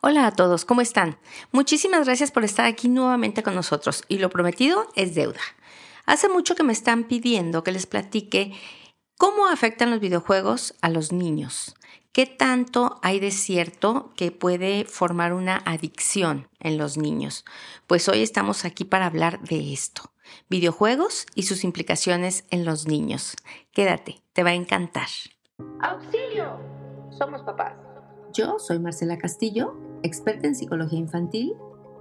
Hola a todos, ¿cómo están? Muchísimas gracias por estar aquí nuevamente con nosotros y lo prometido es deuda. Hace mucho que me están pidiendo que les platique cómo afectan los videojuegos a los niños. ¿Qué tanto hay de cierto que puede formar una adicción en los niños? Pues hoy estamos aquí para hablar de esto. Videojuegos y sus implicaciones en los niños. Quédate, te va a encantar. ¡Auxilio! Somos papás. Yo soy Marcela Castillo experta en psicología infantil,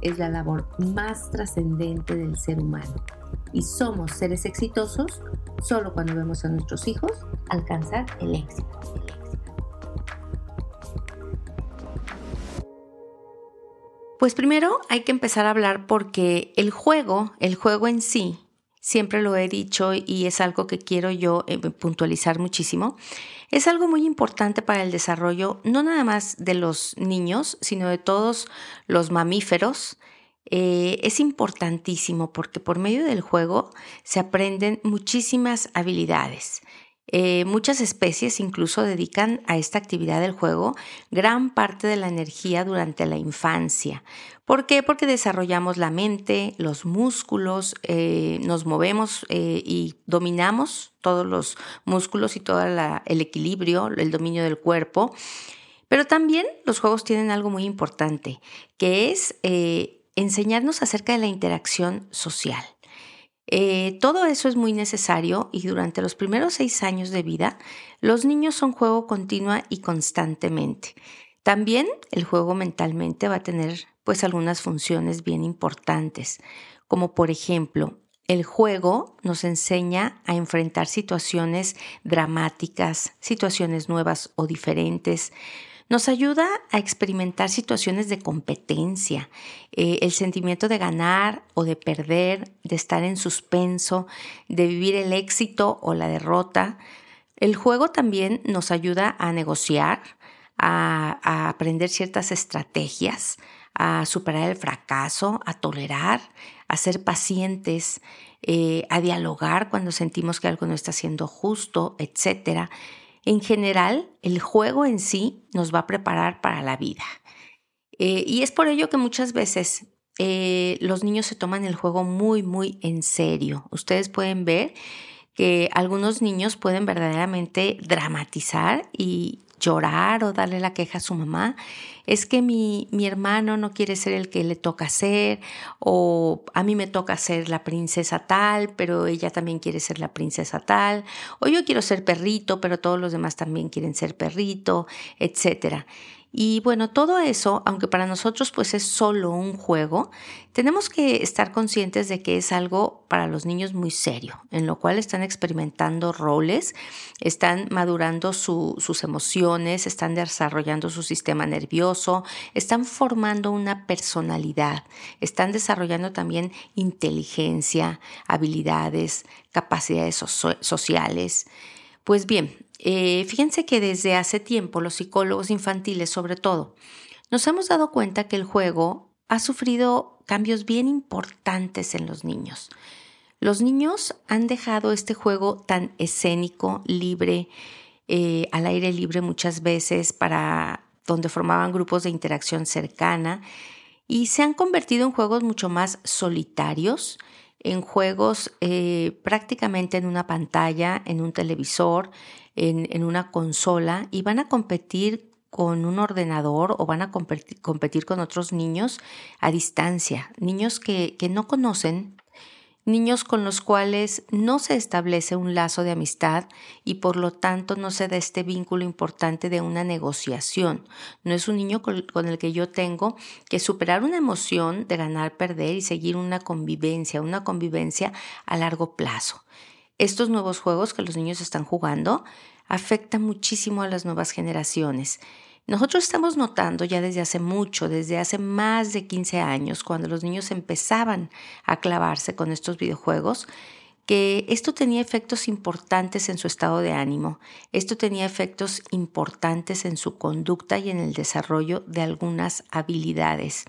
es la labor más trascendente del ser humano. Y somos seres exitosos solo cuando vemos a nuestros hijos alcanzar el éxito. Pues primero hay que empezar a hablar porque el juego, el juego en sí, siempre lo he dicho y es algo que quiero yo eh, puntualizar muchísimo, es algo muy importante para el desarrollo no nada más de los niños, sino de todos los mamíferos. Eh, es importantísimo porque por medio del juego se aprenden muchísimas habilidades. Eh, muchas especies incluso dedican a esta actividad del juego gran parte de la energía durante la infancia. ¿Por qué? Porque desarrollamos la mente, los músculos, eh, nos movemos eh, y dominamos todos los músculos y todo el equilibrio, el dominio del cuerpo. Pero también los juegos tienen algo muy importante, que es enseñarnos acerca de la interacción social. Eh, todo eso es muy necesario y durante los primeros seis años de vida, los niños son juego continua y constantemente. También el juego mentalmente va a tener pues algunas funciones bien importantes, como por ejemplo, el juego nos enseña a enfrentar situaciones dramáticas, situaciones nuevas o diferentes, nos ayuda a experimentar situaciones de competencia, eh, el sentimiento de ganar o de perder, de estar en suspenso, de vivir el éxito o la derrota. El juego también nos ayuda a negociar, a, aprender ciertas estrategias, a superar el fracaso, a tolerar, a ser pacientes, eh, a dialogar cuando sentimos que algo no está siendo justo, etc. En general, el juego en sí nos va a preparar para la vida. Eh, y es por ello que muchas veces eh, los niños se toman el juego muy, muy en serio. Ustedes pueden ver que algunos niños pueden verdaderamente dramatizar y llorar o darle la queja a su mamá, es que mi, mi, hermano no quiere ser el que le toca ser, o a mí me toca ser la princesa tal, pero ella también quiere ser la princesa tal, o yo quiero ser perrito, pero todos los demás también quieren ser perrito, etcétera. Y bueno, todo eso, aunque para nosotros pues es solo un juego, tenemos que estar conscientes de que es algo para los niños muy serio, en lo cual están experimentando roles, están madurando sus emociones, están desarrollando su sistema nervioso, están formando una personalidad, están desarrollando también inteligencia, habilidades, capacidades sociales. Pues bien, eh, fíjense que desde hace tiempo los psicólogos infantiles sobre todo nos hemos dado cuenta que el juego ha sufrido cambios bien importantes en los niños. Los niños han dejado este juego tan escénico, libre, eh, al aire libre muchas veces, para donde formaban grupos de interacción cercana, y se han convertido en juegos mucho más solitarios, en juegos eh, prácticamente en una pantalla, en un televisor, en, una consola y van a competir con un ordenador o van a competir, con otros niños a distancia, niños que, que no conocen, niños con los cuales no se establece un lazo de amistad y por lo tanto no se da este vínculo importante de una negociación. No es un niño con, el que yo tengo que superar una emoción de ganar, perder y seguir una convivencia, una convivencia a largo plazo estos nuevos juegos que los niños están jugando afectan muchísimo a las nuevas generaciones. Nosotros estamos notando ya desde hace mucho, desde hace más de 15 años, cuando los niños empezaban a clavarse con estos videojuegos, que esto tenía efectos importantes en su estado de ánimo, esto tenía efectos importantes en su conducta y en el desarrollo de algunas habilidades.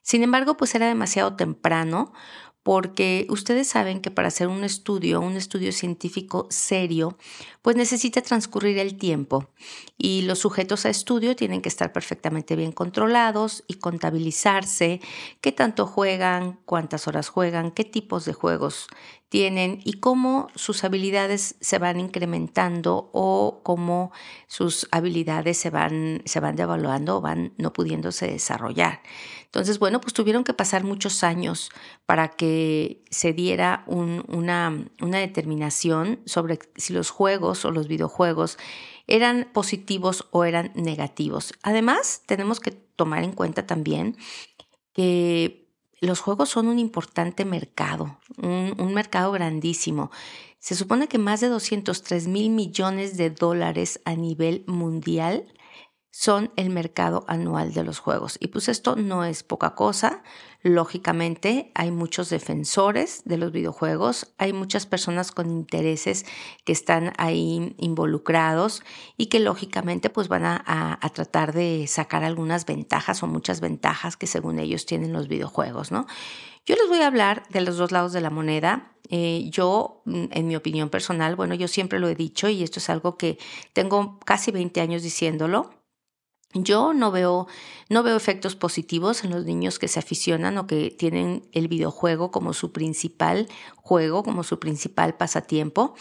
Sin embargo, pues era demasiado temprano porque ustedes saben que para hacer un estudio, un estudio científico serio, pues necesita transcurrir el tiempo y los sujetos a estudio tienen que estar perfectamente bien controlados y contabilizarse qué tanto juegan, cuántas horas juegan, qué tipos de juegos tienen y cómo sus habilidades se van incrementando o cómo sus habilidades se van, se van devaluando o van no pudiéndose desarrollar. Entonces, bueno, pues tuvieron que pasar muchos años para que se diera una, una determinación sobre si los juegos o los videojuegos eran positivos o eran negativos. Además, tenemos que tomar en cuenta también que los juegos son un importante mercado, un, mercado grandísimo. Se supone que más de 203 mil millones de dólares a nivel mundial son el mercado anual de los juegos. Y pues esto no es poca cosa. Lógicamente hay muchos defensores de los videojuegos, hay muchas personas con intereses que están ahí involucrados y que lógicamente pues van a, tratar de sacar algunas ventajas o muchas ventajas que según ellos tienen los videojuegos, ¿no? Yo les voy a hablar de los dos lados de la moneda. Eh, yo, mm, en mi opinión personal, bueno, yo siempre lo he dicho y esto es algo que tengo casi 20 años diciéndolo. Yo no veo, no veo efectos positivos en los niños que se aficionan o que tienen el videojuego como su principal juego, como su principal pasatiempo.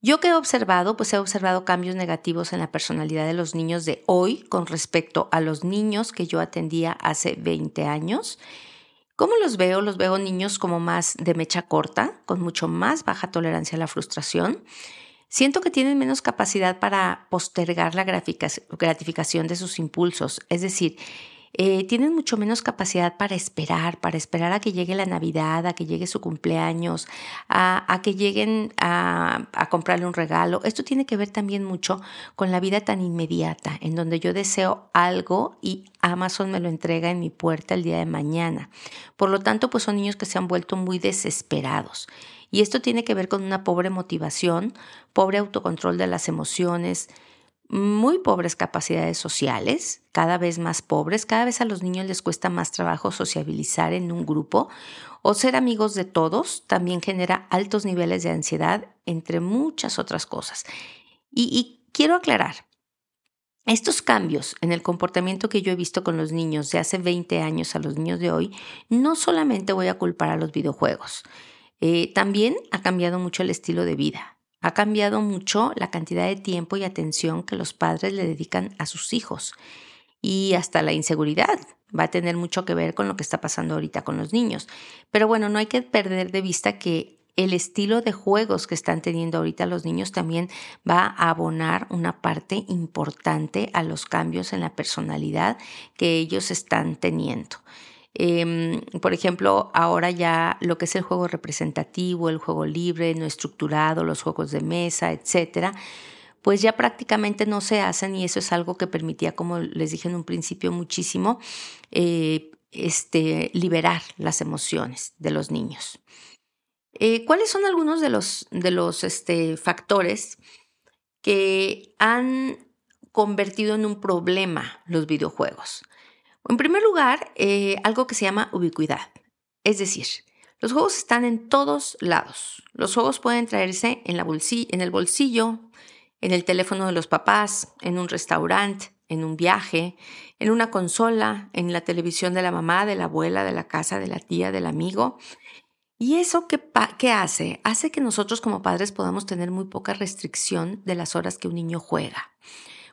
Yo que he observado, pues he observado cambios negativos en la personalidad de los niños de hoy con respecto a los niños que yo atendía hace 20 años. ¿Cómo los veo? Los veo niños como más de mecha corta, con mucho más baja tolerancia a la frustración Siento que tienen menos capacidad para postergar la gratificación de sus impulsos, es decir, eh, tienen mucho menos capacidad para esperar, para esperar a que llegue la Navidad, a que llegue su cumpleaños, a, que lleguen a, a, comprarle un regalo. Esto tiene que ver también mucho con la vida tan inmediata, en donde yo deseo algo y Amazon me lo entrega en mi puerta el día de mañana. Por lo tanto, pues son niños que se han vuelto muy desesperados. Y esto tiene que ver con una pobre motivación, pobre autocontrol de las emociones, muy pobres capacidades sociales, cada vez más pobres, cada vez a los niños les cuesta más trabajo sociabilizar en un grupo o ser amigos de todos, también genera altos niveles de ansiedad, entre muchas otras cosas. Y, quiero aclarar, estos cambios en el comportamiento que yo he visto con los niños de hace 20 años a los niños de hoy, no solamente voy a culpar a los videojuegos. Eh, también ha cambiado mucho el estilo de vida. Ha cambiado mucho la cantidad de tiempo y atención que los padres le dedican a sus hijos. Y hasta la inseguridad va a tener mucho que ver con lo que está pasando ahorita con los niños. Pero bueno, no hay que perder de vista que el estilo de juegos que están teniendo ahorita los niños también va a abonar una parte importante a los cambios en la personalidad que ellos están teniendo. Em, por ejemplo, ahora ya lo que es el juego representativo, el juego libre, no estructurado, los juegos de mesa, etcétera, pues ya prácticamente no se hacen y eso es algo que permitía, como les dije en un principio, muchísimo eh, este, liberar las emociones de los niños. Eh, ¿Cuáles son algunos de los, de los este, factores que han convertido en un problema los videojuegos? En primer lugar, eh, algo que se llama ubicuidad. Es decir, los juegos están en todos lados. Los juegos pueden traerse en, la en el bolsillo, en el teléfono de los papás, en un restaurante, en un viaje, en una consola, en la televisión de la mamá, de la abuela, de la casa, de la tía, del amigo. ¿Y eso qué hace? Hace que nosotros como padres podamos tener muy poca restricción de las horas que un niño juega.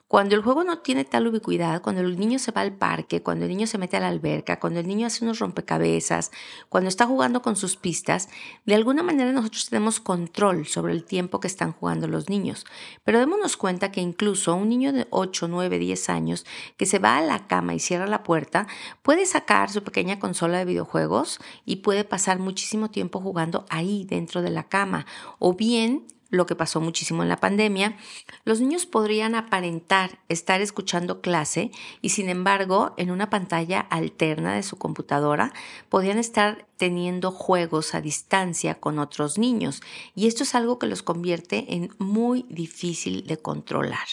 Cuando el juego no tiene tal ubicuidad, cuando el niño se va al parque, cuando el niño se mete a la alberca, cuando el niño hace unos rompecabezas, cuando está jugando con sus pistas, de alguna manera nosotros tenemos control sobre el tiempo que están jugando los niños. Pero démonos cuenta que incluso un niño de 8, 9, 10 años que se va a la cama y cierra la puerta, puede sacar su pequeña consola de videojuegos y puede pasar muchísimo tiempo jugando ahí dentro de la cama. O bien lo que pasó muchísimo en la pandemia, los niños podrían aparentar estar escuchando clase y sin embargo en una pantalla alterna de su computadora podían estar teniendo juegos a distancia con otros niños y esto es algo que los convierte en muy difícil de controlar.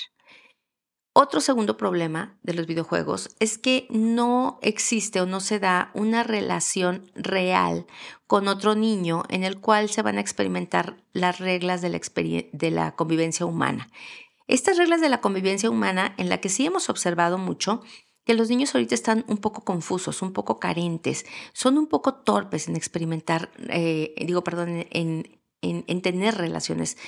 Otro segundo problema de los videojuegos es que no existe o no se da una relación real con otro niño en el cual se van a experimentar las reglas de la, de la convivencia humana. Estas reglas de la convivencia humana en la que sí hemos observado mucho que los niños ahorita están un poco confusos, un poco carentes, son un poco torpes en experimentar, eh, digo, perdón, en, en tener relaciones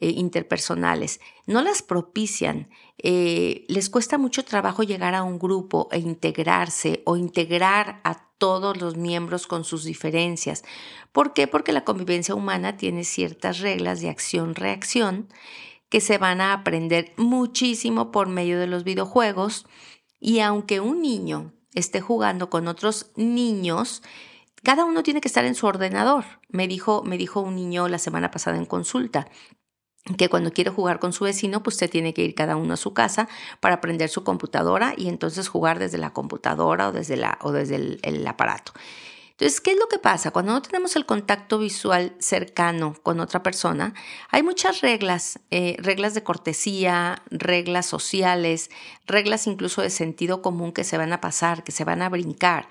eh, interpersonales, no las propician, eh, les cuesta mucho trabajo llegar a un grupo e integrarse o integrar a todos los miembros con sus diferencias. ¿Por qué? Porque la convivencia humana tiene ciertas reglas de acción-reacción que se van a aprender muchísimo por medio de los videojuegos y aunque un niño esté jugando con otros niños, cada uno tiene que estar en su ordenador. Me dijo, me dijo un niño la semana pasada en consulta que cuando quiere jugar con su vecino, pues usted tiene que ir cada uno a su casa para prender su computadora y entonces jugar desde la computadora o desde, la, o desde el, aparato. Entonces, ¿qué es lo que pasa? Cuando no tenemos el contacto visual cercano con otra persona, hay muchas reglas, eh, reglas de cortesía, reglas sociales, reglas incluso de sentido común que se van a pasar, que se van a brincar.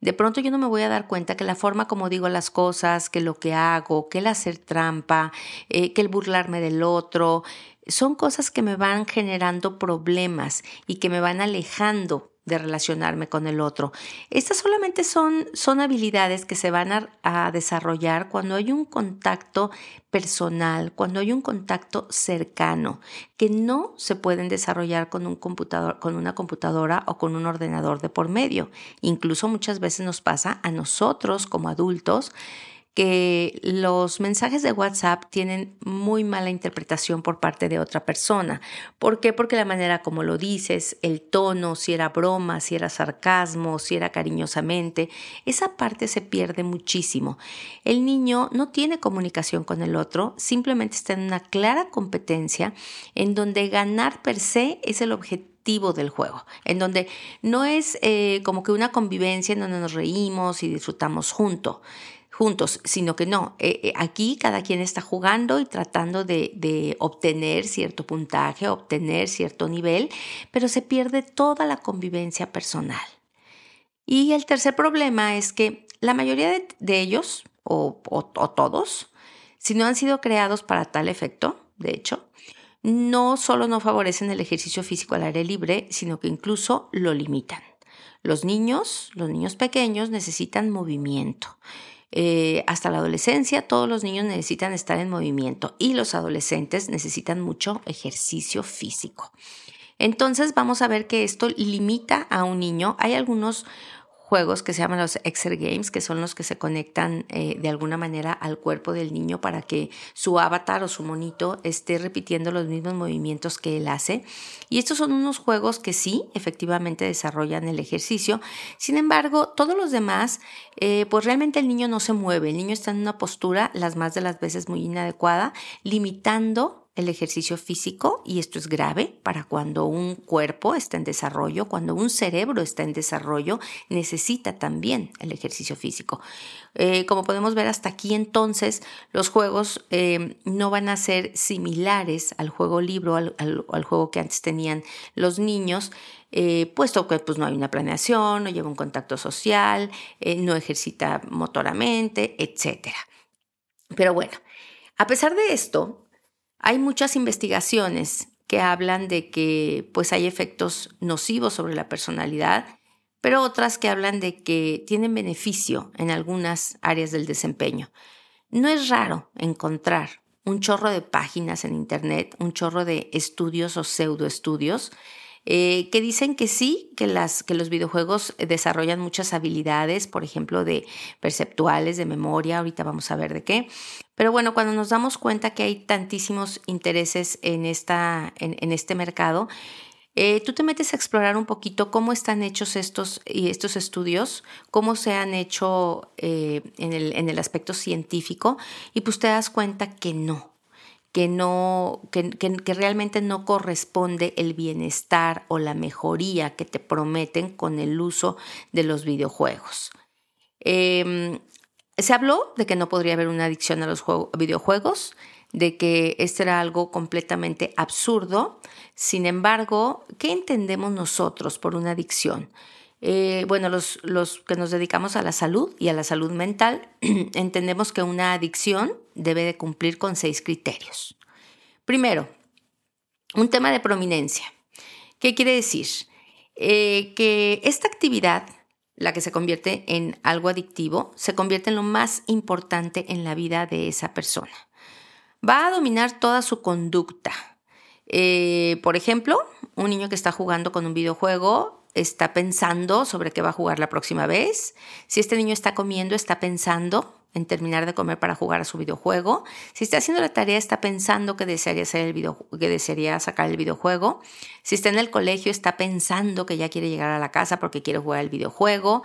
De pronto yo no me voy a dar cuenta que la forma como digo las cosas, que lo que hago, que el hacer trampa, eh, que el burlarme del otro, son cosas que me van generando problemas y que me van alejando de relacionarme con el otro. Estas solamente son, son habilidades que se van a, desarrollar cuando hay un contacto personal, cuando hay un contacto cercano, que no se pueden desarrollar con un computador, con una computadora o con un ordenador de por medio. Incluso muchas veces nos pasa a nosotros como adultos que los mensajes de WhatsApp tienen muy mala interpretación por parte de otra persona. ¿Por qué? Porque la manera como lo dices, el tono, si era broma, si era sarcasmo, si era cariñosamente, esa parte se pierde muchísimo. El niño no tiene comunicación con el otro, simplemente está en una clara competencia en donde ganar per se es el objetivo del juego, en donde no es eh, como que una convivencia en donde nos reímos y disfrutamos juntos juntos, sino que no, eh, eh, aquí cada quien está jugando y tratando de, de, obtener cierto puntaje, obtener cierto nivel, pero se pierde toda la convivencia personal. Y el tercer problema es que la mayoría de, ellos, o, o todos, si no han sido creados para tal efecto, de hecho, no solo no favorecen el ejercicio físico al aire libre, sino que incluso lo limitan. Los niños, los niños pequeños necesitan movimiento. Eh, hasta la adolescencia, todos los niños necesitan estar en movimiento y los adolescentes necesitan mucho ejercicio físico. Entonces vamos a ver que esto limita a un niño. Hay algunos juegos que se llaman los Exer Games, que son los que se conectan eh, de alguna manera al cuerpo del niño para que su avatar o su monito esté repitiendo los mismos movimientos que él hace. Y estos son unos juegos que sí, efectivamente desarrollan el ejercicio. Sin embargo, todos los demás, eh, pues realmente el niño no se mueve. El niño está en una postura, las más de las veces muy inadecuada, limitando el ejercicio físico y esto es grave para cuando un cuerpo está en desarrollo, cuando un cerebro está en desarrollo, necesita también el ejercicio físico. Eh, como podemos ver hasta aquí entonces, los juegos eh, no van a ser similares al juego libro, al, juego que antes tenían los niños, eh, puesto que pues, no hay una planeación, no lleva un contacto social, no ejercita motoramente, etc. Pero bueno, a pesar de esto, hay muchas investigaciones que hablan de que pues hay efectos nocivos sobre la personalidad, pero otras que hablan de que tienen beneficio en algunas áreas del desempeño. No es raro encontrar un chorro de páginas en Internet, un chorro de estudios o pseudoestudios eh, que dicen que sí, que, las, que los videojuegos desarrollan muchas habilidades, por ejemplo, de perceptuales, de memoria, ahorita vamos a ver de qué. Pero bueno, cuando nos damos cuenta que hay tantísimos intereses en, esta, en, este mercado, eh, tú te metes a explorar un poquito cómo están hechos estos, estos estudios, cómo se han hecho eh, en, el, en el aspecto científico, y pues te das cuenta que no, que, no, que, realmente no corresponde el bienestar o la mejoría que te prometen con el uso de los videojuegos. Em, se habló de que no podría haber una adicción a los videojuegos, de que esto era algo completamente absurdo. Sin embargo, ¿qué entendemos nosotros por una adicción? Eh, bueno, los, los, que nos dedicamos a la salud y a la salud mental, entendemos que una adicción debe de cumplir con seis criterios. Primero, un tema de prominencia. ¿Qué quiere decir? Eh, que esta actividad, la que se convierte en algo adictivo, se convierte en lo más importante en la vida de esa persona. Va a dominar toda su conducta. Eh, por ejemplo, un niño que está jugando con un videojuego está pensando sobre qué va a jugar la próxima vez. Si este niño está comiendo, está pensando en terminar de comer para jugar a su videojuego. Si está haciendo la tarea, está pensando que desearía, hacer el que desearía sacar el videojuego. Si está en el colegio, está pensando que ya quiere llegar a la casa porque quiere jugar el videojuego.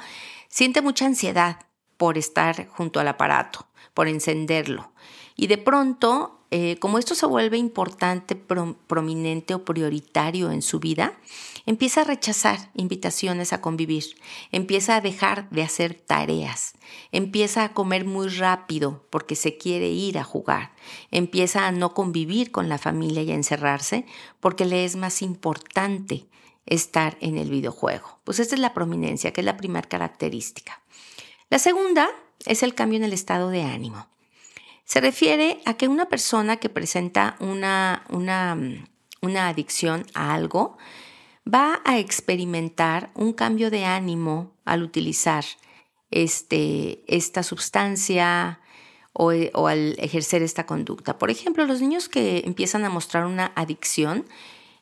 Siente mucha ansiedad por estar junto al aparato, por encenderlo. Y de pronto eh, como esto se vuelve importante, prominente o prioritario en su vida, empieza a rechazar invitaciones a convivir, empieza a dejar de hacer tareas, empieza a comer muy rápido porque se quiere ir a jugar, empieza a no convivir con la familia y a encerrarse porque le es más importante estar en el videojuego. Pues esta es la prominencia, que es la primera característica. La segunda es el cambio en el estado de ánimo. Se refiere a que una persona que presenta una, una, una adicción a algo va a experimentar un cambio de ánimo al utilizar este, esta sustancia o, o, al ejercer esta conducta. Por ejemplo, los niños que empiezan a mostrar una adicción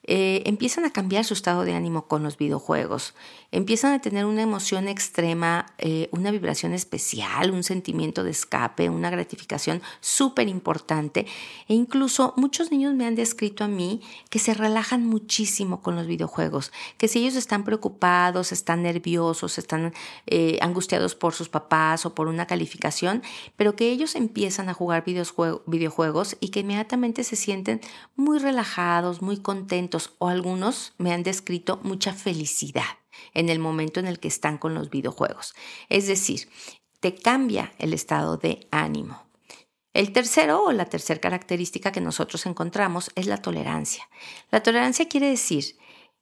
eh, empiezan a cambiar su estado de ánimo con los videojuegos, empiezan a tener una emoción extrema, eh, una vibración especial, un sentimiento de escape, una gratificación súper importante e incluso muchos niños me han descrito a mí que se relajan muchísimo con los videojuegos, que si ellos están preocupados, están nerviosos, están eh, angustiados por sus papás o por una calificación, pero que ellos empiezan a jugar videojuegos y que inmediatamente se sienten muy relajados, muy contentos, o algunos me han descrito mucha felicidad en el momento en el que están con los videojuegos. Es decir, te cambia el estado de ánimo. El tercero o la tercera característica que nosotros encontramos es la tolerancia. La tolerancia quiere decir,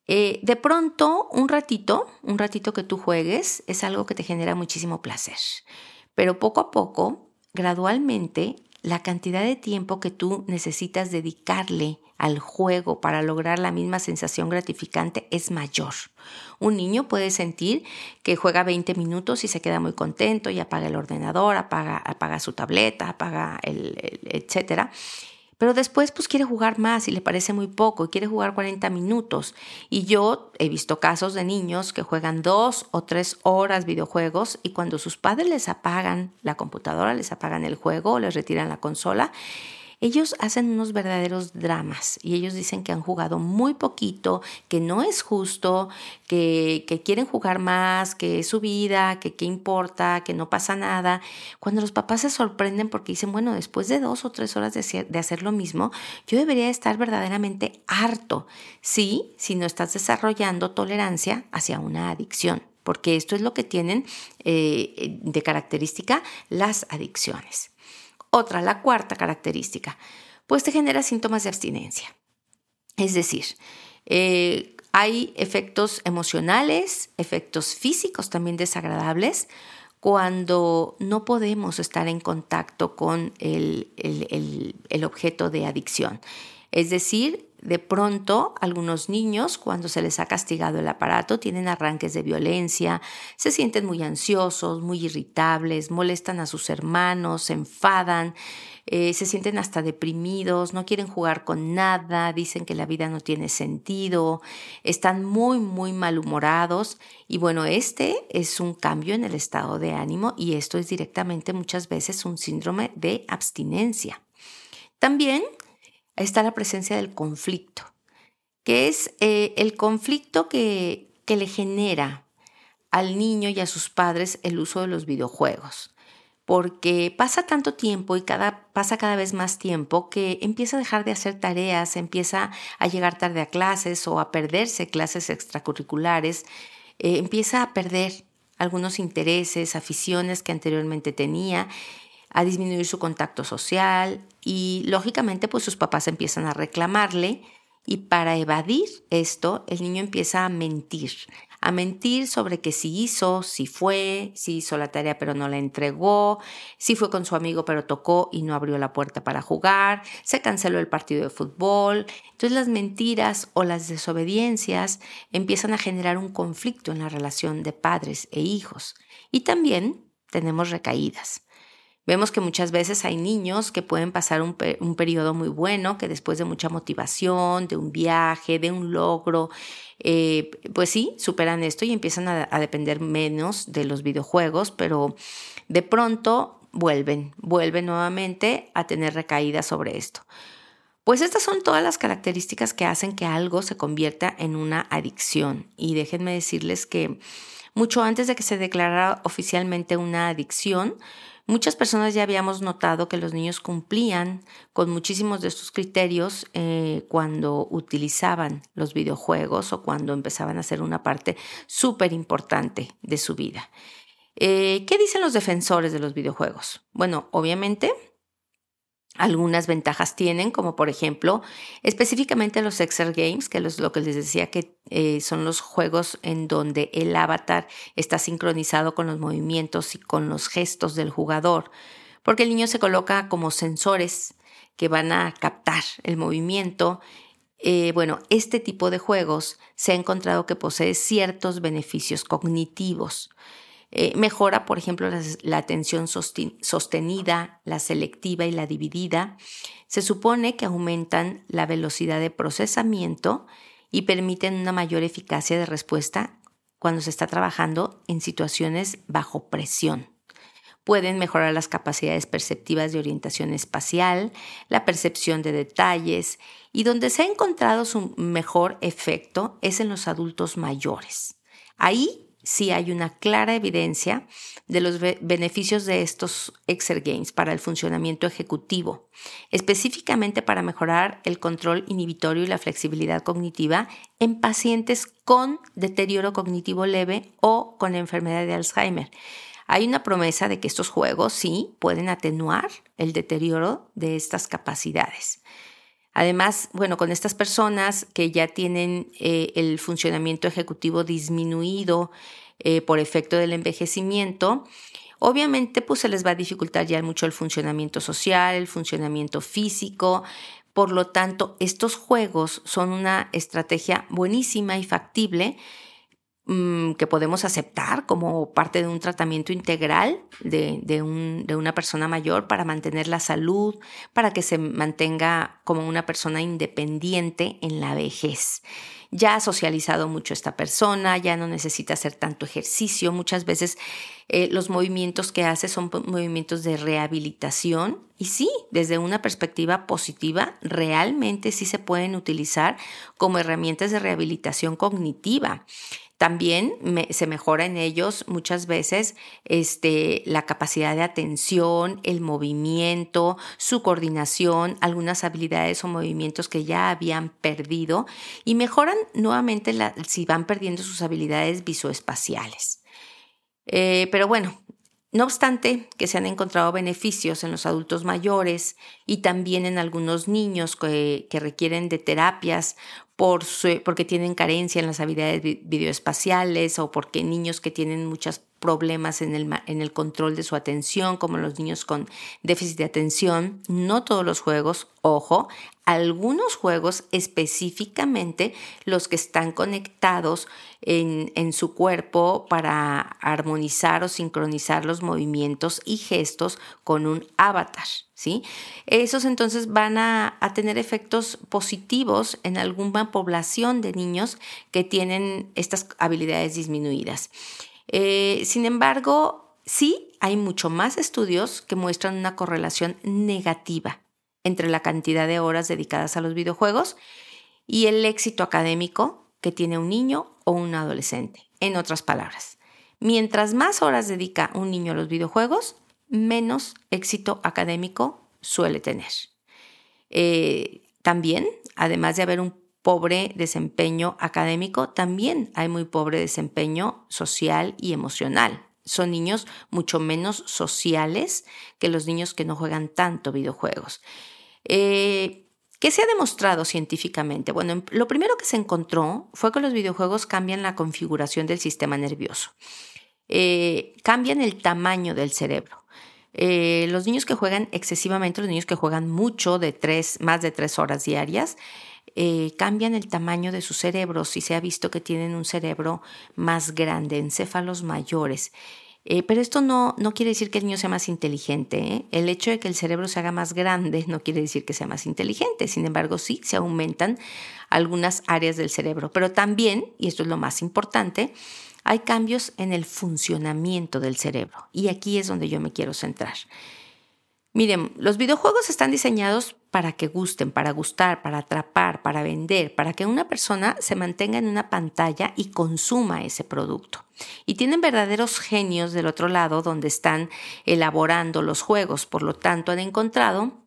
eh, de pronto, un ratito, un ratito que tú juegues es algo que te genera muchísimo placer, pero poco a poco, gradualmente, la cantidad de tiempo que tú necesitas dedicarle al juego para lograr la misma sensación gratificante es mayor. Un niño puede sentir que juega 20 minutos y se queda muy contento y apaga el ordenador, apaga, apaga su tableta, apaga el, el etcétera pero después pues quiere jugar más y le parece muy poco y quiere jugar 40 minutos. Y yo he visto casos de niños que juegan dos o tres horas videojuegos y cuando sus padres les apagan la computadora, les apagan el juego les retiran la consola, ellos hacen unos verdaderos dramas y ellos dicen que han jugado muy poquito, que no es justo, que, quieren jugar más, que es su vida, que qué importa, que no pasa nada. Cuando los papás se sorprenden porque dicen, bueno, después de dos o tres horas de hacer, lo mismo, yo debería estar verdaderamente harto. Sí, si no estás desarrollando tolerancia hacia una adicción porque esto es lo que tienen eh, de característica las adicciones. Otra, la cuarta característica, pues te genera síntomas de abstinencia. Es decir, eh, hay efectos emocionales, efectos físicos también desagradables cuando no podemos estar en contacto con el, el objeto de adicción. Es decir, de pronto, algunos niños, cuando se les ha castigado el aparato, tienen arranques de violencia, se sienten muy ansiosos, muy irritables, molestan a sus hermanos, se enfadan, eh, se sienten hasta deprimidos, no quieren jugar con nada, dicen que la vida no tiene sentido, están muy, muy malhumorados. Y bueno, este es un cambio en el estado de ánimo y esto es directamente muchas veces un síndrome de abstinencia. También está la presencia del conflicto, que es eh, el conflicto que, le genera al niño y a sus padres el uso de los videojuegos. porque pasa tanto tiempo y cada, pasa cada vez más tiempo que empieza a dejar de hacer tareas, empieza a llegar tarde a clases o a perderse clases extracurriculares, eh, empieza a perder algunos intereses, aficiones que anteriormente tenía, a disminuir su contacto social y lógicamente pues sus papás empiezan a reclamarle y para evadir esto el niño empieza a mentir, a mentir sobre que si hizo, si fue, si hizo la tarea pero no la entregó, si fue con su amigo pero tocó y no abrió la puerta para jugar, se canceló el partido de fútbol. Entonces las mentiras o las desobediencias empiezan a generar un conflicto en la relación de padres e hijos. Y también tenemos recaídas. Vemos que muchas veces hay niños que pueden pasar un, periodo muy bueno, que después de mucha motivación, de un viaje, de un logro, eh, pues sí, superan esto y empiezan a, a depender menos de los videojuegos, pero de pronto vuelven, vuelven nuevamente a tener recaídas sobre esto. Pues estas son todas las características que hacen que algo se convierta en una adicción. Y déjenme decirles que mucho antes de que se declarara oficialmente una adicción, Muchas personas ya habíamos notado que los niños cumplían con muchísimos de estos criterios eh, cuando utilizaban los videojuegos o cuando empezaban a ser una parte súper importante de su vida. Eh, ¿Qué dicen los defensores de los videojuegos? Bueno, obviamente algunas ventajas tienen, como por ejemplo, específicamente los Exer Games, que es lo que les decía que eh, son los juegos en donde el avatar está sincronizado con los movimientos y con los gestos del jugador, porque el niño se coloca como sensores que van a captar el movimiento. Eh, bueno, este tipo de juegos se ha encontrado que posee ciertos beneficios cognitivos. Eh, mejora, por ejemplo, la, atención sostenida, la selectiva y la dividida. Se supone que aumentan la velocidad de procesamiento y permiten una mayor eficacia de respuesta cuando se está trabajando en situaciones bajo presión. Pueden mejorar las capacidades perceptivas de orientación espacial, la percepción de detalles y donde se ha encontrado su mejor efecto es en los adultos mayores. Ahí sí hay una clara evidencia de los beneficios de estos Exer Games para el funcionamiento ejecutivo, específicamente para mejorar el control inhibitorio y la flexibilidad cognitiva en pacientes con deterioro cognitivo leve o con enfermedad de Alzheimer. Hay una promesa de que estos juegos sí pueden atenuar el deterioro de estas capacidades. Además, bueno, con estas personas que ya tienen eh, el funcionamiento ejecutivo disminuido eh, por efecto del envejecimiento, obviamente pues se les va a dificultar ya mucho el funcionamiento social, el funcionamiento físico. Por lo tanto, estos juegos son una estrategia buenísima y factible Mm, que podemos aceptar como parte de un tratamiento integral de, de, un, de, una persona mayor para mantener la salud, para que se mantenga como una persona independiente en la vejez. Ya ha socializado mucho esta persona, ya no necesita hacer tanto ejercicio. Muchas veces eh, los movimientos que hace son movimientos de rehabilitación y sí, desde una perspectiva positiva, realmente sí se pueden utilizar como herramientas de rehabilitación cognitiva. También se mejora en ellos muchas veces este, la capacidad de atención, el movimiento, su coordinación, algunas habilidades o movimientos que ya habían perdido y mejoran nuevamente si van perdiendo sus habilidades visoespaciales. Eh, pero bueno, no obstante que se han encontrado beneficios en los adultos mayores y también en algunos niños que, que requieren de terapias por porque tienen carencia en las habilidades videoespaciales o porque niños que tienen muchos problemas en el, en el control de su atención, como los niños con déficit de atención. No todos los juegos, ojo, algunos juegos específicamente los que están conectados en, en, su cuerpo para armonizar o sincronizar los movimientos y gestos con un avatar. ¿sí? Esos entonces van a, tener efectos positivos en alguna población de niños que tienen estas habilidades disminuidas. Eh, sin embargo, sí hay mucho más estudios que muestran una correlación negativa entre la cantidad de horas dedicadas a los videojuegos y el éxito académico que tiene un niño o un adolescente. En otras palabras, mientras más horas dedica un niño a los videojuegos, menos éxito académico suele tener. Eh, también, además de haber un pobre desempeño académico, también hay muy pobre desempeño social y emocional. Son niños mucho menos sociales que los niños que no juegan tanto videojuegos. Eh, ¿Qué se ha demostrado científicamente? Bueno, lo primero que se encontró fue que los videojuegos cambian la configuración del sistema nervioso, eh, cambian el tamaño del cerebro. Eh, los niños que juegan excesivamente, los niños que juegan mucho, de tres, más de tres horas diarias, eh, cambian el tamaño de sus cerebros y se ha visto que tienen un cerebro más grande, encéfalos mayores. Eh, pero esto no, no, quiere decir que el niño sea más inteligente. El hecho de que el cerebro se haga más grande no quiere decir que sea más inteligente. Sin embargo, sí se aumentan algunas áreas del cerebro. Pero también, y esto es lo más importante, hay cambios en el funcionamiento del cerebro. Y aquí es donde yo me quiero centrar. Miren, los videojuegos están diseñados para que gusten, para gustar, para atrapar, para vender, para que una persona se mantenga en una pantalla y consuma ese producto. Y tienen verdaderos genios del otro lado donde están elaborando los juegos. Por lo tanto, han encontrado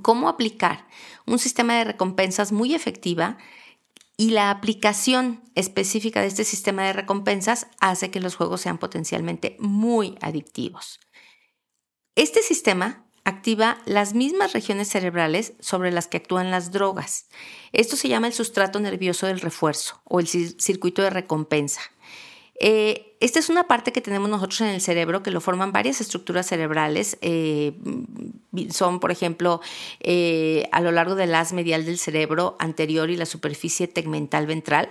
cómo aplicar un sistema de recompensas muy efectiva y la aplicación específica de este sistema de recompensas hace que los juegos sean potencialmente muy adictivos. Este sistema activa las mismas regiones cerebrales sobre las que actúan las drogas. Esto se llama el sustrato nervioso del refuerzo o el circuito de recompensa. Eh, esta es una parte que tenemos nosotros en el cerebro que lo forman varias estructuras cerebrales. Eh, son, por ejemplo, eh, a lo largo del haz medial del cerebro anterior y la superficie tegmental ventral.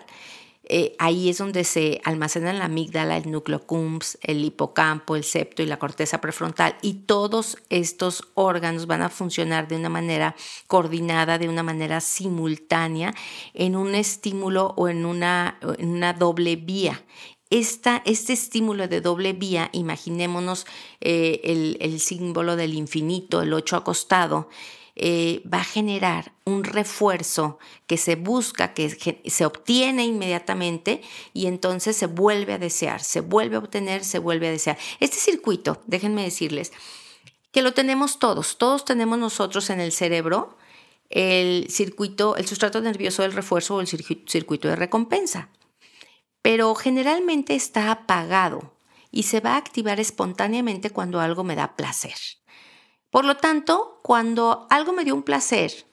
Ahí es donde se almacenan la amígdala, el núcleo cumps, el hipocampo, el septo y la corteza prefrontal. Y todos estos órganos van a funcionar de una manera coordinada, de una manera simultánea, en un estímulo o en una, en una doble vía este estímulo de doble vía, imaginémonos eh, el, símbolo del infinito, el 8 acostado, eh, va a generar un refuerzo que se busca, que se obtiene inmediatamente y entonces se vuelve a desear, se vuelve a obtener, se vuelve a desear. Este circuito, déjenme decirles, que lo tenemos todos, todos tenemos nosotros en el cerebro el circuito, el sustrato nervioso del refuerzo o el circuito de recompensa pero generalmente está apagado y se va a activar espontáneamente cuando algo me da placer. Por lo tanto, cuando algo me dio un placer,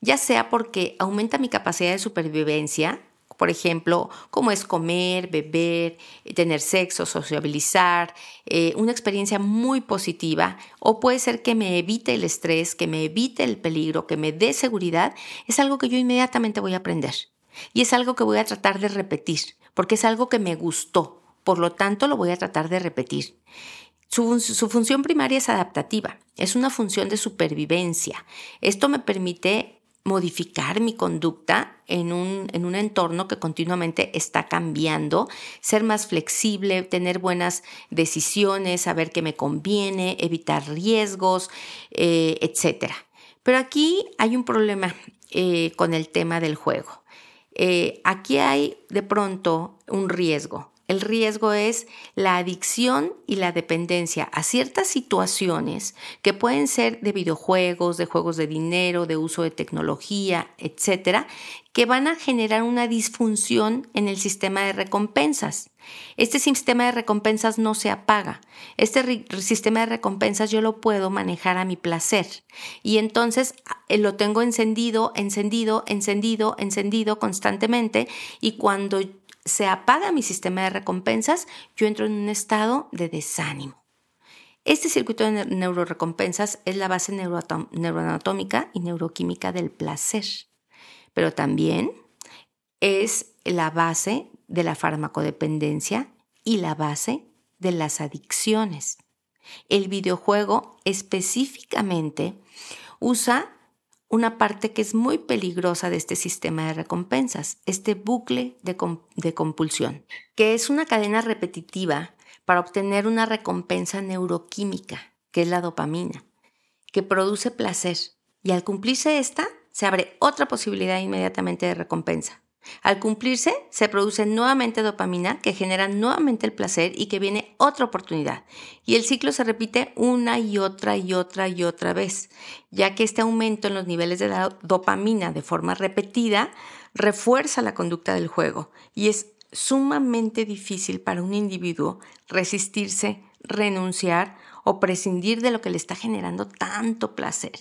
ya sea porque aumenta mi capacidad de supervivencia, por ejemplo, como es comer, beber, tener sexo, sociabilizar, eh, una experiencia muy positiva, o puede ser que me evite el estrés, que me evite el peligro, que me dé seguridad, es algo que yo inmediatamente voy a aprender. Y es algo que voy a tratar de repetir porque es algo que me gustó, por lo tanto lo voy a tratar de repetir. Su, función primaria es adaptativa, es una función de supervivencia. Esto me permite modificar mi conducta en un, en un, entorno que continuamente está cambiando, ser más flexible, tener buenas decisiones, saber qué me conviene, evitar riesgos, eh, etc. Pero aquí hay un problema eh, con el tema del juego. Eh, aquí hay de pronto un riesgo. El riesgo es la adicción y la dependencia a ciertas situaciones que pueden ser de videojuegos, de juegos de dinero, de uso de tecnología, etcétera, que van a generar una disfunción en el sistema de recompensas. Este sistema de recompensas no se apaga. Este sistema de recompensas yo lo puedo manejar a mi placer. Y entonces eh, lo tengo encendido, encendido, encendido, encendido constantemente. Y cuando se apaga mi sistema de recompensas, yo entro en un estado de desánimo. Este circuito de neurorecompensas es la base neuroanatómica y neuroquímica del placer, pero también es la base de la farmacodependencia y la base de las adicciones. El videojuego específicamente usa una parte que es muy peligrosa de este sistema de recompensas, este bucle de, compulsión, que es una cadena repetitiva para obtener una recompensa neuroquímica, que es la dopamina, que produce placer. Y al cumplirse esta, se abre otra posibilidad inmediatamente de recompensa. Al cumplirse, se produce nuevamente dopamina que genera nuevamente el placer y que viene otra oportunidad. Y el ciclo se repite una y otra y otra y otra vez, ya que este aumento en los niveles de dopamina de forma repetida refuerza la conducta del juego y es sumamente difícil para un individuo resistirse, renunciar o prescindir de lo que le está generando tanto placer.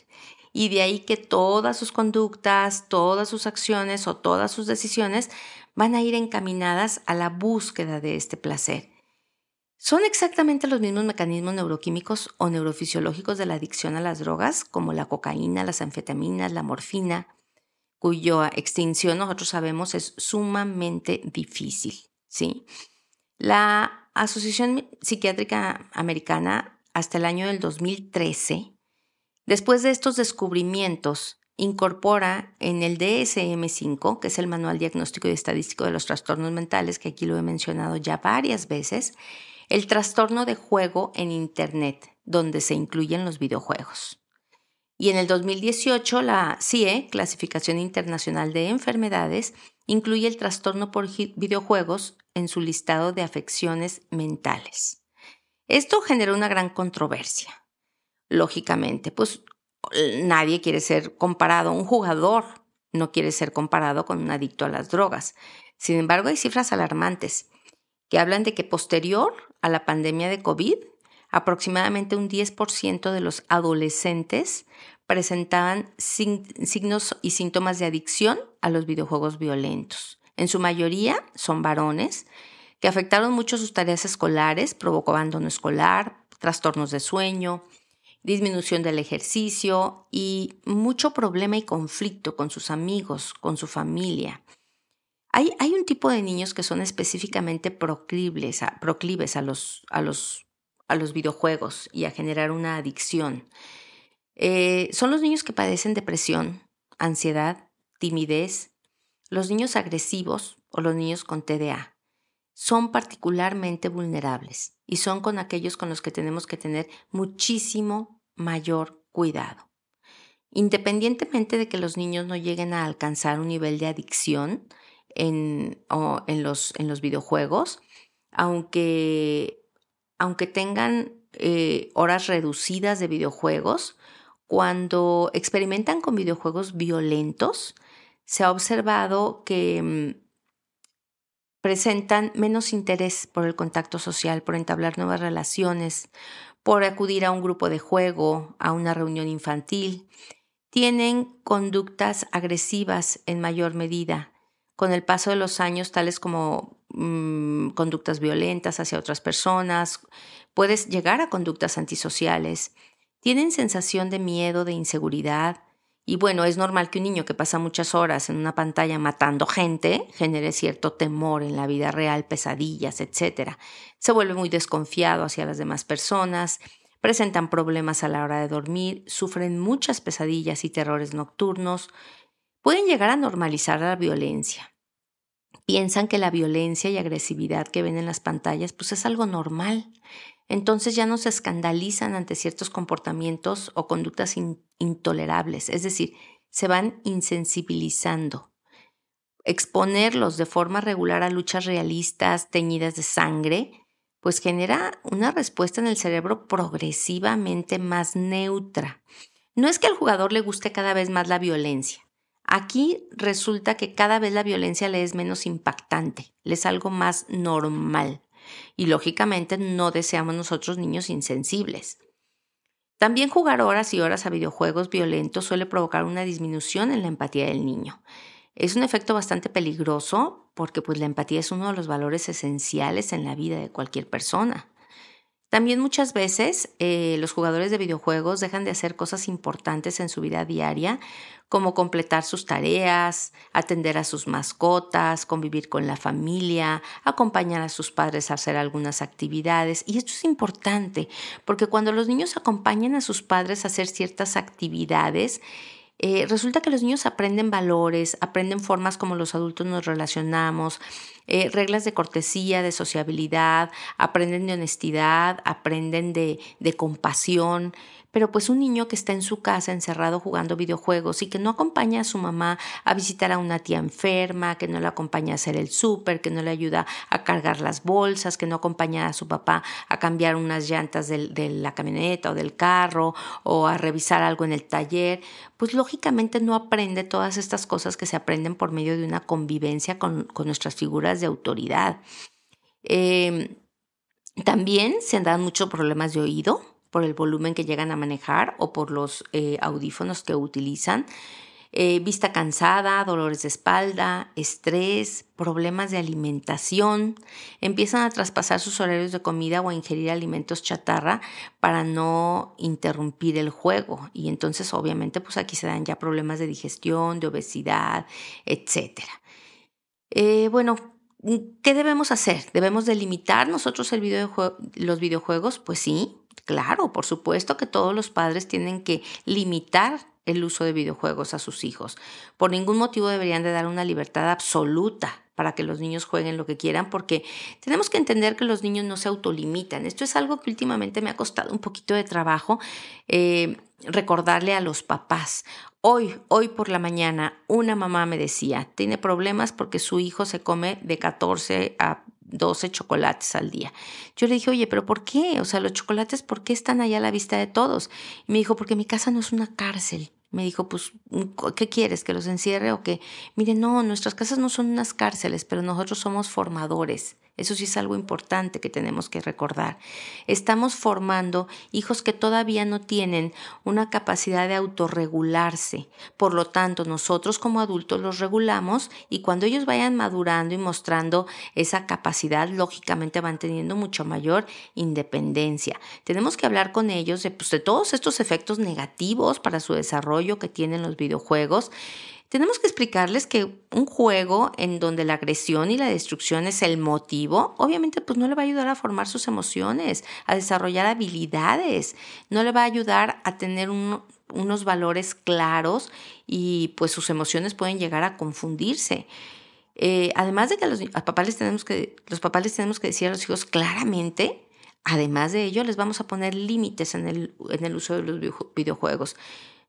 Y de ahí que todas sus conductas, todas sus acciones o todas sus decisiones van a ir encaminadas a la búsqueda de este placer. Son exactamente los mismos mecanismos neuroquímicos o neurofisiológicos de la adicción a las drogas, como la cocaína, las anfetaminas, la morfina, cuya extinción nosotros sabemos es sumamente difícil. ¿sí? La Asociación Psiquiátrica Americana hasta el año del 2013, después de estos descubrimientos, incorpora en el DSM5, que es el Manual Diagnóstico y Estadístico de los Trastornos Mentales, que aquí lo he mencionado ya varias veces, el trastorno de juego en Internet, donde se incluyen los videojuegos. Y en el 2018, la CIE, Clasificación Internacional de Enfermedades, incluye el trastorno por videojuegos en su listado de afecciones mentales. Esto generó una gran controversia. Lógicamente, pues nadie quiere ser comparado, un jugador no quiere ser comparado con un adicto a las drogas. Sin embargo, hay cifras alarmantes que hablan de que posterior a la pandemia de COVID, aproximadamente un 10% de los adolescentes presentaban signos y síntomas de adicción a los videojuegos violentos. En su mayoría son varones que afectaron mucho sus tareas escolares, provocó abandono escolar, trastornos de sueño, disminución del ejercicio y mucho problema y conflicto con sus amigos, con su familia. Hay, hay un tipo de niños que son específicamente proclives, a, proclives a, los, a, los, a los videojuegos y a generar una adicción. Eh, son los niños que padecen depresión, ansiedad, timidez, los niños agresivos o los niños con TDA. Son particularmente vulnerables y son con aquellos con los que tenemos que tener muchísimo mayor cuidado. Independientemente de que los niños no lleguen a alcanzar un nivel de adicción en, los, videojuegos, aunque, aunque tengan eh, horas reducidas de videojuegos, cuando experimentan con videojuegos violentos, se ha observado que mm, presentan menos interés por el contacto social, por entablar nuevas relaciones, por acudir a un grupo de juego, a una reunión infantil. Tienen conductas agresivas en mayor medida. Con el paso de los años, tales como mm, conductas violentas hacia otras personas, puedes llegar a conductas antisociales tienen sensación de miedo, de inseguridad. Y bueno, es normal que un niño que pasa muchas horas en una pantalla matando gente genere cierto temor en la vida real, pesadillas, etc. Se vuelve muy desconfiado hacia las demás personas, presentan problemas a la hora de dormir, sufren muchas pesadillas y terrores nocturnos, pueden llegar a normalizar la violencia. Piensan que la violencia y agresividad que ven en las pantallas pues es algo normal entonces ya no se escandalizan ante ciertos comportamientos o conductas intolerables, es decir, se van insensibilizando. Exponerlos de forma regular a luchas realistas teñidas de sangre, pues genera una respuesta en el cerebro progresivamente más neutra. No es que al jugador le guste cada vez más la violencia. Aquí resulta que cada vez la violencia le es menos impactante, le es algo más normal y lógicamente no deseamos nosotros niños insensibles. También jugar horas y horas a videojuegos violentos suele provocar una disminución en la empatía del niño. Es un efecto bastante peligroso porque pues la empatía es uno de los valores esenciales en la vida de cualquier persona. También muchas veces eh, los jugadores de videojuegos dejan de hacer cosas importantes en su vida diaria, como completar sus tareas, atender a sus mascotas, convivir con la familia, acompañar a sus padres a hacer algunas actividades. Y esto es importante, porque cuando los niños acompañan a sus padres a hacer ciertas actividades, eh, resulta que los niños aprenden valores, aprenden formas como los adultos nos relacionamos, eh, reglas de cortesía, de sociabilidad, aprenden de honestidad, aprenden de, de compasión, pero pues un niño que está en su casa encerrado jugando videojuegos y que no acompaña a su mamá a visitar a una tía enferma, que no le acompaña a hacer el súper, que no le ayuda a cargar las bolsas, que no acompaña a su papá a cambiar unas llantas de la camioneta o del carro o a revisar algo en el taller, pues lógicamente no aprende todas estas cosas que se aprenden por medio de una convivencia con, nuestras figuras de autoridad. Em, también se dado muchos problemas de oído por el volumen que llegan a manejar o por los eh, audífonos que utilizan. Eh, vista cansada, dolores de espalda, estrés, problemas de alimentación, empiezan a traspasar sus horarios de comida o a ingerir alimentos chatarra para no interrumpir el juego y entonces obviamente pues aquí se dan ya problemas de digestión, de obesidad, etc. Eh, bueno, ¿qué debemos hacer? ¿Debemos delimitar nosotros los videojuegos? Pues sí, claro, por supuesto que todos los padres tienen que limitar el uso de videojuegos a sus hijos. Por ningún motivo deberían de dar una libertad absoluta para que los niños jueguen lo que quieran, porque tenemos que entender que los niños no se autolimitan. Esto es algo que últimamente me ha costado un poquito de trabajo eh, recordarle a los papás. Hoy, hoy por la mañana, una mamá me decía, tiene problemas porque su hijo se come de 14 a 12 chocolates al día. Yo le dije, oye, pero ¿por qué? O sea, los chocolates, ¿por qué están allá a la vista de todos? Y me dijo, porque mi casa no es una cárcel. Me dijo, pues, ¿qué quieres? ¿Que los encierre o qué? Mire, no, nuestras casas no son unas cárceles, pero nosotros somos formadores. Eso sí es algo importante que tenemos que recordar. Estamos formando hijos que todavía no tienen una capacidad de autorregularse. Por lo tanto, nosotros como adultos los regulamos y cuando ellos vayan madurando y mostrando esa capacidad, lógicamente van teniendo mucho mayor independencia. Tenemos que hablar con ellos de, pues, de todos estos efectos negativos para su desarrollo que tienen los videojuegos tenemos que explicarles que un juego en donde la agresión y la destrucción es el motivo, obviamente pues no le va a ayudar a formar sus emociones, a desarrollar habilidades, no le va a ayudar a tener unos valores claros y pues sus emociones pueden llegar a confundirse. Eh, además de que los, papás les tenemos que, los papás les tenemos que decir a los hijos claramente, además de ello les vamos a poner límites en el, en el uso de los videojuegos.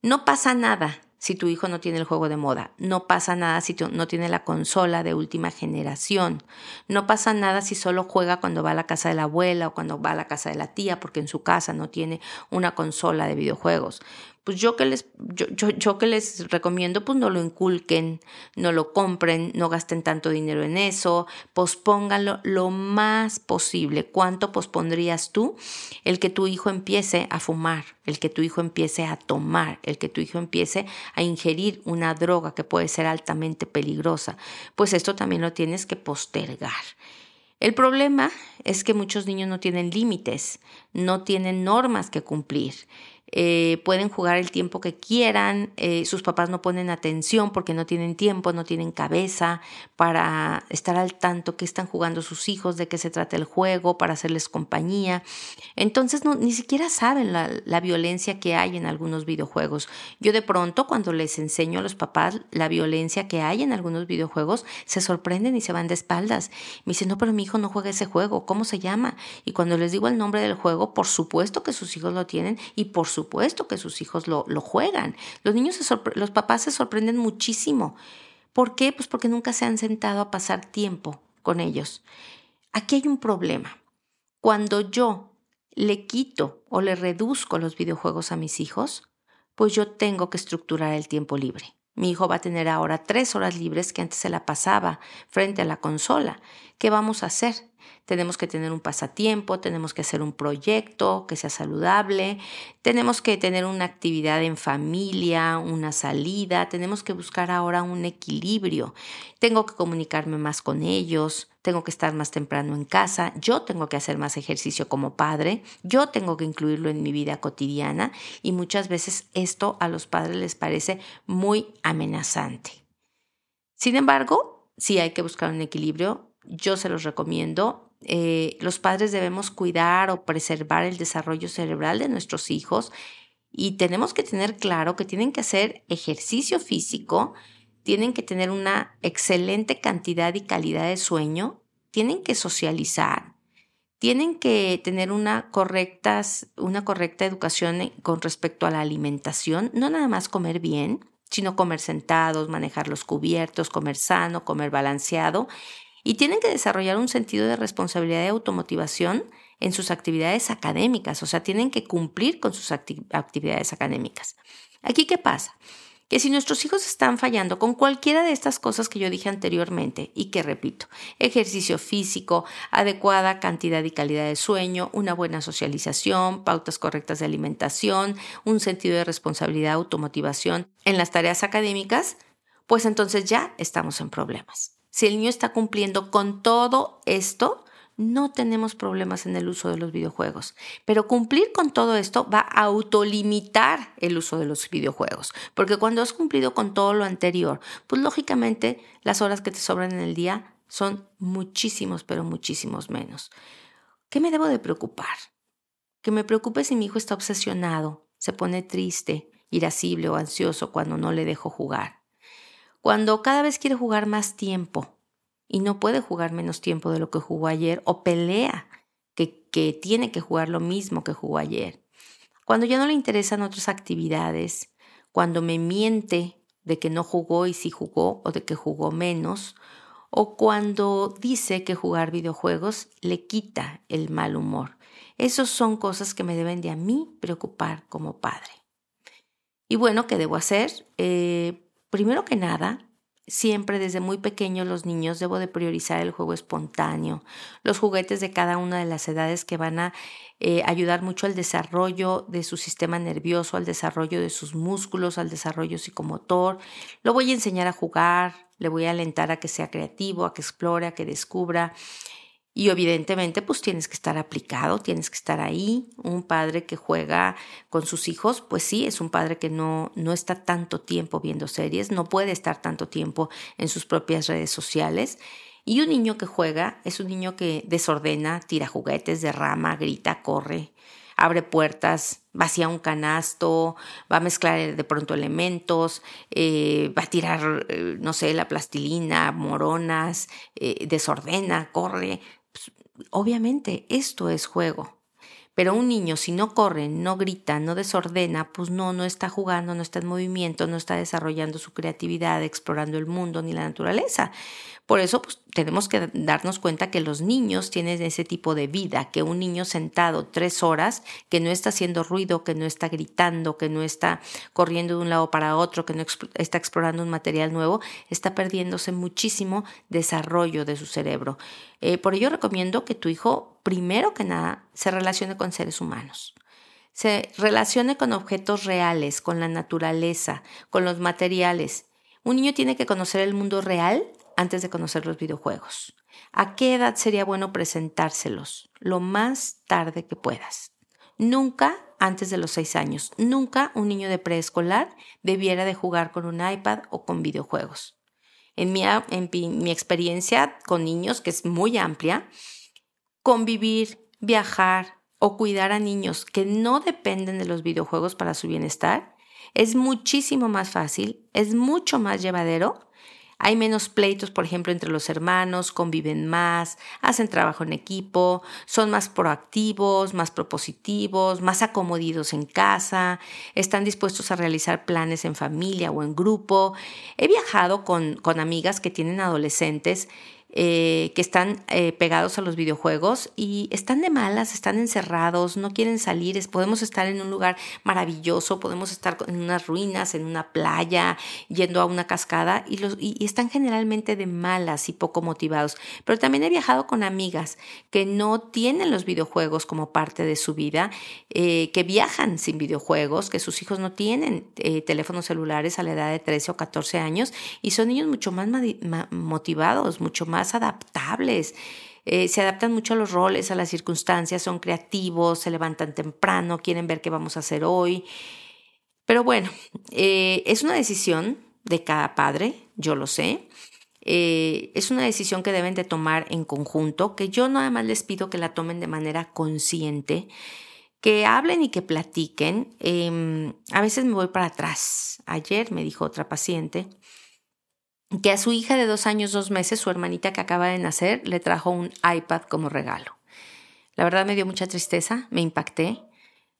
No pasa nada si tu hijo no tiene el juego de moda. No pasa nada si no tiene la consola de última generación. No pasa nada si solo juega cuando va a la casa de la abuela o cuando va a la casa de la tía porque en su casa no tiene una consola de videojuegos pues yo que les, yo, yo, que les recomiendo, pues no lo inculquen, no lo compren, no gasten tanto dinero en eso, pospónganlo lo más posible. ¿Cuánto pospondrías tú el que tu hijo empiece a fumar, el que tu hijo empiece a tomar, el que tu hijo empiece a ingerir una droga que puede ser altamente peligrosa? Pues esto también lo tienes que postergar. El problema es que muchos niños no tienen límites, no tienen normas que cumplir. Eh, pueden jugar el tiempo que quieran, eh, sus papás no ponen atención porque no tienen tiempo, no tienen cabeza para estar al tanto que están jugando sus hijos, de qué se trata el juego, para hacerles compañía. Entonces no, ni siquiera saben la, la violencia que hay en algunos videojuegos. Yo de pronto cuando les enseño a los papás la violencia que hay en algunos videojuegos, se sorprenden y se van de espaldas. Me dicen, no, pero mi hijo no juega ese juego, ¿cómo se llama? Y cuando les digo el nombre del juego, por supuesto que sus hijos lo tienen y por supuesto supuesto que sus hijos lo, juegan. Los niños, los papás se sorprenden muchísimo. ¿Por qué? Pues porque nunca se han sentado a pasar tiempo con ellos. Aquí hay un problema. Cuando yo le quito o le reduzco los videojuegos a mis hijos, pues yo tengo que estructurar el tiempo libre. Mi hijo va a tener ahora tres horas libres que antes se la pasaba frente a la consola. ¿Qué vamos a hacer? Tenemos que tener un pasatiempo, tenemos que hacer un proyecto que sea saludable, tenemos que tener una actividad en familia, una salida, tenemos que buscar ahora un equilibrio, tengo que comunicarme más con ellos, tengo que estar más temprano en casa, yo tengo que hacer más ejercicio como padre, yo tengo que incluirlo en mi vida cotidiana y muchas veces esto a los padres les parece muy amenazante. Sin embargo, sí hay que buscar un equilibrio, yo se los recomiendo. Eh, los padres debemos cuidar o preservar el desarrollo cerebral de nuestros hijos y tenemos que tener claro que tienen que hacer ejercicio físico, tienen que tener una excelente cantidad y calidad de sueño, tienen que socializar, tienen que tener una correcta, una correcta educación con respecto a la alimentación, no nada más comer bien, sino comer sentados, manejar los cubiertos, comer sano, comer balanceado, y tienen que desarrollar un sentido de responsabilidad y automotivación en sus actividades académicas, o sea, tienen que cumplir con sus actividades académicas. Aquí, ¿qué pasa? que si nuestros hijos están fallando con cualquiera de estas cosas que yo dije anteriormente y que repito, ejercicio físico, adecuada cantidad y calidad de sueño, una buena socialización, pautas correctas de alimentación, un sentido de responsabilidad, automotivación en las tareas académicas, pues entonces ya estamos en problemas. Si el niño está cumpliendo con todo esto, no tenemos problemas en el uso de los videojuegos. Pero cumplir con todo esto va a autolimitar el uso de los videojuegos. Porque cuando has cumplido con todo lo anterior, pues lógicamente las horas que te sobran en el día son muchísimos, pero muchísimos menos. ¿Qué me debo de preocupar? Que me preocupe si mi hijo está obsesionado, se pone triste, irascible o ansioso cuando no le dejo jugar. Cuando cada vez quiere jugar más tiempo y no puede jugar menos tiempo de lo que jugó ayer o pelea que, tiene que jugar lo mismo que jugó ayer. Cuando ya no le interesan otras actividades, cuando me miente de que no jugó y sí jugó o de que jugó menos, o cuando dice que jugar videojuegos le quita el mal humor. Esas son cosas que me deben de a mí preocupar como padre. Y bueno, ¿qué debo hacer? Eh, primero que nada, Siempre desde muy pequeños los niños debo de priorizar el juego espontáneo, los juguetes de cada una de las edades que van a eh, ayudar mucho al desarrollo de su sistema nervioso, al desarrollo de sus músculos, al desarrollo psicomotor. Lo voy a enseñar a jugar, le voy a alentar a que sea creativo, a que explore, a que descubra. Y evidentemente, pues tienes que estar aplicado, tienes que estar ahí. Un padre que juega con sus hijos, pues sí, es un padre que no, no está tanto tiempo viendo series, no puede estar tanto tiempo en sus propias redes sociales. Y un niño que juega es un niño que desordena, tira juguetes, derrama, grita, corre, abre puertas, vacía un canasto, va a mezclar de pronto elementos, eh, va a tirar, eh, no sé, la plastilina, moronas, eh, desordena, corre obviamente esto es juego. Pero un niño si no corre, no grita, no desordena, pues no, no está jugando, no está en movimiento, no está desarrollando su creatividad, explorando el mundo ni la naturaleza. Por eso pues, tenemos que darnos cuenta que los niños tienen ese tipo de vida, que un niño sentado tres horas, que no está haciendo ruido, que no está gritando, que no está corriendo de un lado para otro, que no está explorando un material nuevo, está perdiéndose muchísimo desarrollo de su cerebro. Eh, por ello recomiendo que tu hijo, primero que nada, se relacione con seres humanos se relacione con objetos reales, con la naturaleza, con los materiales. Un niño tiene que conocer el mundo real antes de conocer los videojuegos. ¿A qué edad sería bueno presentárselos? Lo más tarde que puedas. Nunca antes de los seis años. Nunca un niño de preescolar debiera de jugar con un iPad o con videojuegos. En mi, en mi experiencia con niños, que es muy amplia, convivir, viajar o cuidar a niños que no dependen de los videojuegos para su bienestar es muchísimo más fácil, es mucho más llevadero hay menos pleitos, por ejemplo, entre los hermanos, conviven más, hacen trabajo en equipo, son más proactivos, más propositivos, más acomodidos en casa, están dispuestos a realizar planes en familia o en grupo. He viajado con, con amigas que tienen adolescentes eh, que están eh, pegados a los videojuegos y están de malas, están encerrados, no quieren salir, podemos estar en un lugar maravilloso, podemos estar en unas ruinas, en una playa, yendo a una cascada y, los, y, están generalmente de malas y poco motivados. Pero también he viajado con amigas que no tienen los videojuegos como parte de su vida, eh, que viajan sin videojuegos, que sus hijos no tienen teléfonos celulares a la edad de 13 o 14 años y son niños mucho más motivados, mucho más adaptables. Eh, se adaptan mucho a los roles, a las circunstancias, son creativos, se levantan temprano, quieren ver qué vamos a hacer hoy. Pero bueno, eh, es una decisión de cada padre, yo lo sé. Eh, es una decisión que deben de tomar en conjunto, que yo nada más les pido que la tomen de manera consciente, que hablen y que platiquen. Em, a veces me voy para atrás. Ayer me dijo otra paciente, que a su hija de dos años, dos meses, su hermanita que acaba de nacer, le trajo un iPad como regalo. La verdad me dio mucha tristeza, me impacté.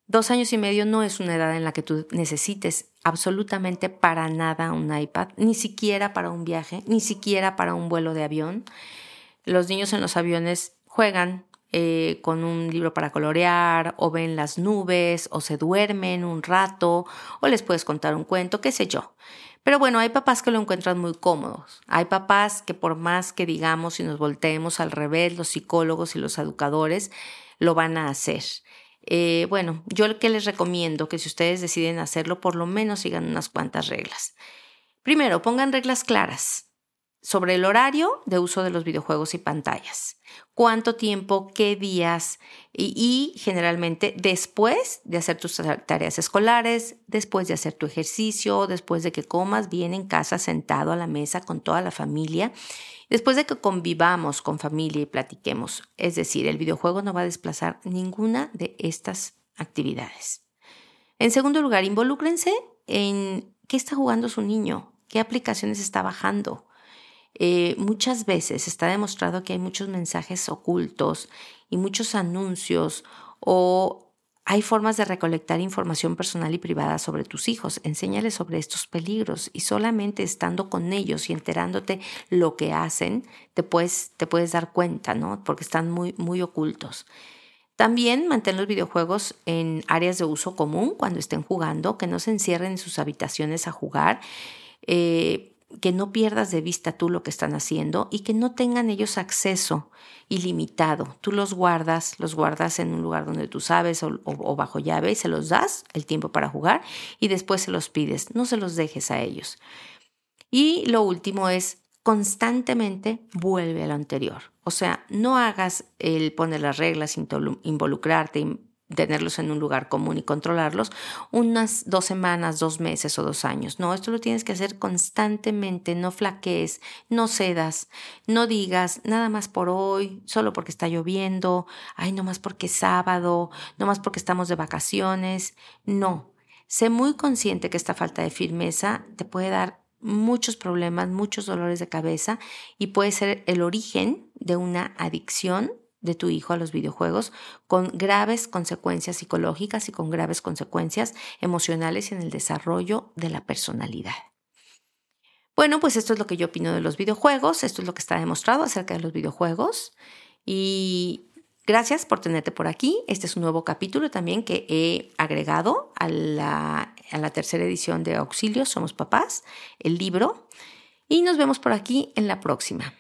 Dos años y medio no es una edad en la que tú necesites absolutamente para nada un iPad, ni siquiera para un viaje, ni siquiera para un vuelo de avión. Los niños en los aviones juegan eh, con un libro para colorear, o ven las nubes, o se duermen un rato, o les puedes contar un cuento, qué sé yo. Pero bueno, hay papás que lo encuentran muy cómodos. Hay papás que por más que digamos y nos volteemos al revés, los psicólogos y los educadores lo van a hacer. Eh, bueno, yo lo que les recomiendo que si ustedes deciden hacerlo, por lo menos sigan unas cuantas reglas. Primero, pongan reglas claras sobre el horario de uso de los videojuegos y pantallas. Cuánto tiempo, qué días y, generalmente después de hacer tus tareas escolares, después de hacer tu ejercicio, después de que comas bien en casa sentado a la mesa con toda la familia, después de que convivamos con familia y platiquemos. Es decir, el videojuego no va a desplazar ninguna de estas actividades. En segundo lugar, involúcrense en qué está jugando su niño, qué aplicaciones está bajando eh, muchas veces está demostrado que hay muchos mensajes ocultos y muchos anuncios o hay formas de recolectar información personal y privada sobre tus hijos. Enséñales sobre estos peligros y solamente estando con ellos y enterándote lo que hacen, te puedes, te puedes dar cuenta, ¿no? Porque están muy, muy ocultos. También mantén los videojuegos en áreas de uso común cuando estén jugando, que no se encierren en sus habitaciones a jugar. Eh, que no pierdas de vista tú lo que están haciendo y que no tengan ellos acceso ilimitado. Tú los guardas, los guardas en un lugar donde tú sabes o, bajo llave y se los das el tiempo para jugar y después se los pides. No se los dejes a ellos. Y lo último es constantemente vuelve a lo anterior. O sea, no hagas el poner las reglas, involucrarte, tenerlos en un lugar común y controlarlos unas dos semanas, dos meses o dos años. No, esto lo tienes que hacer constantemente, no flaquees, no cedas, no digas nada más por hoy, solo porque está lloviendo, ay, no más porque es sábado, no más porque estamos de vacaciones. No, sé muy consciente que esta falta de firmeza te puede dar muchos problemas, muchos dolores de cabeza y puede ser el origen de una adicción de tu hijo a los videojuegos con graves consecuencias psicológicas y con graves consecuencias emocionales en el desarrollo de la personalidad. Bueno, pues esto es lo que yo opino de los videojuegos, esto es lo que está demostrado acerca de los videojuegos y gracias por tenerte por aquí. Este es un nuevo capítulo también que he agregado a la, a la tercera edición de Auxilio, Somos Papás, el libro, y nos vemos por aquí en la próxima.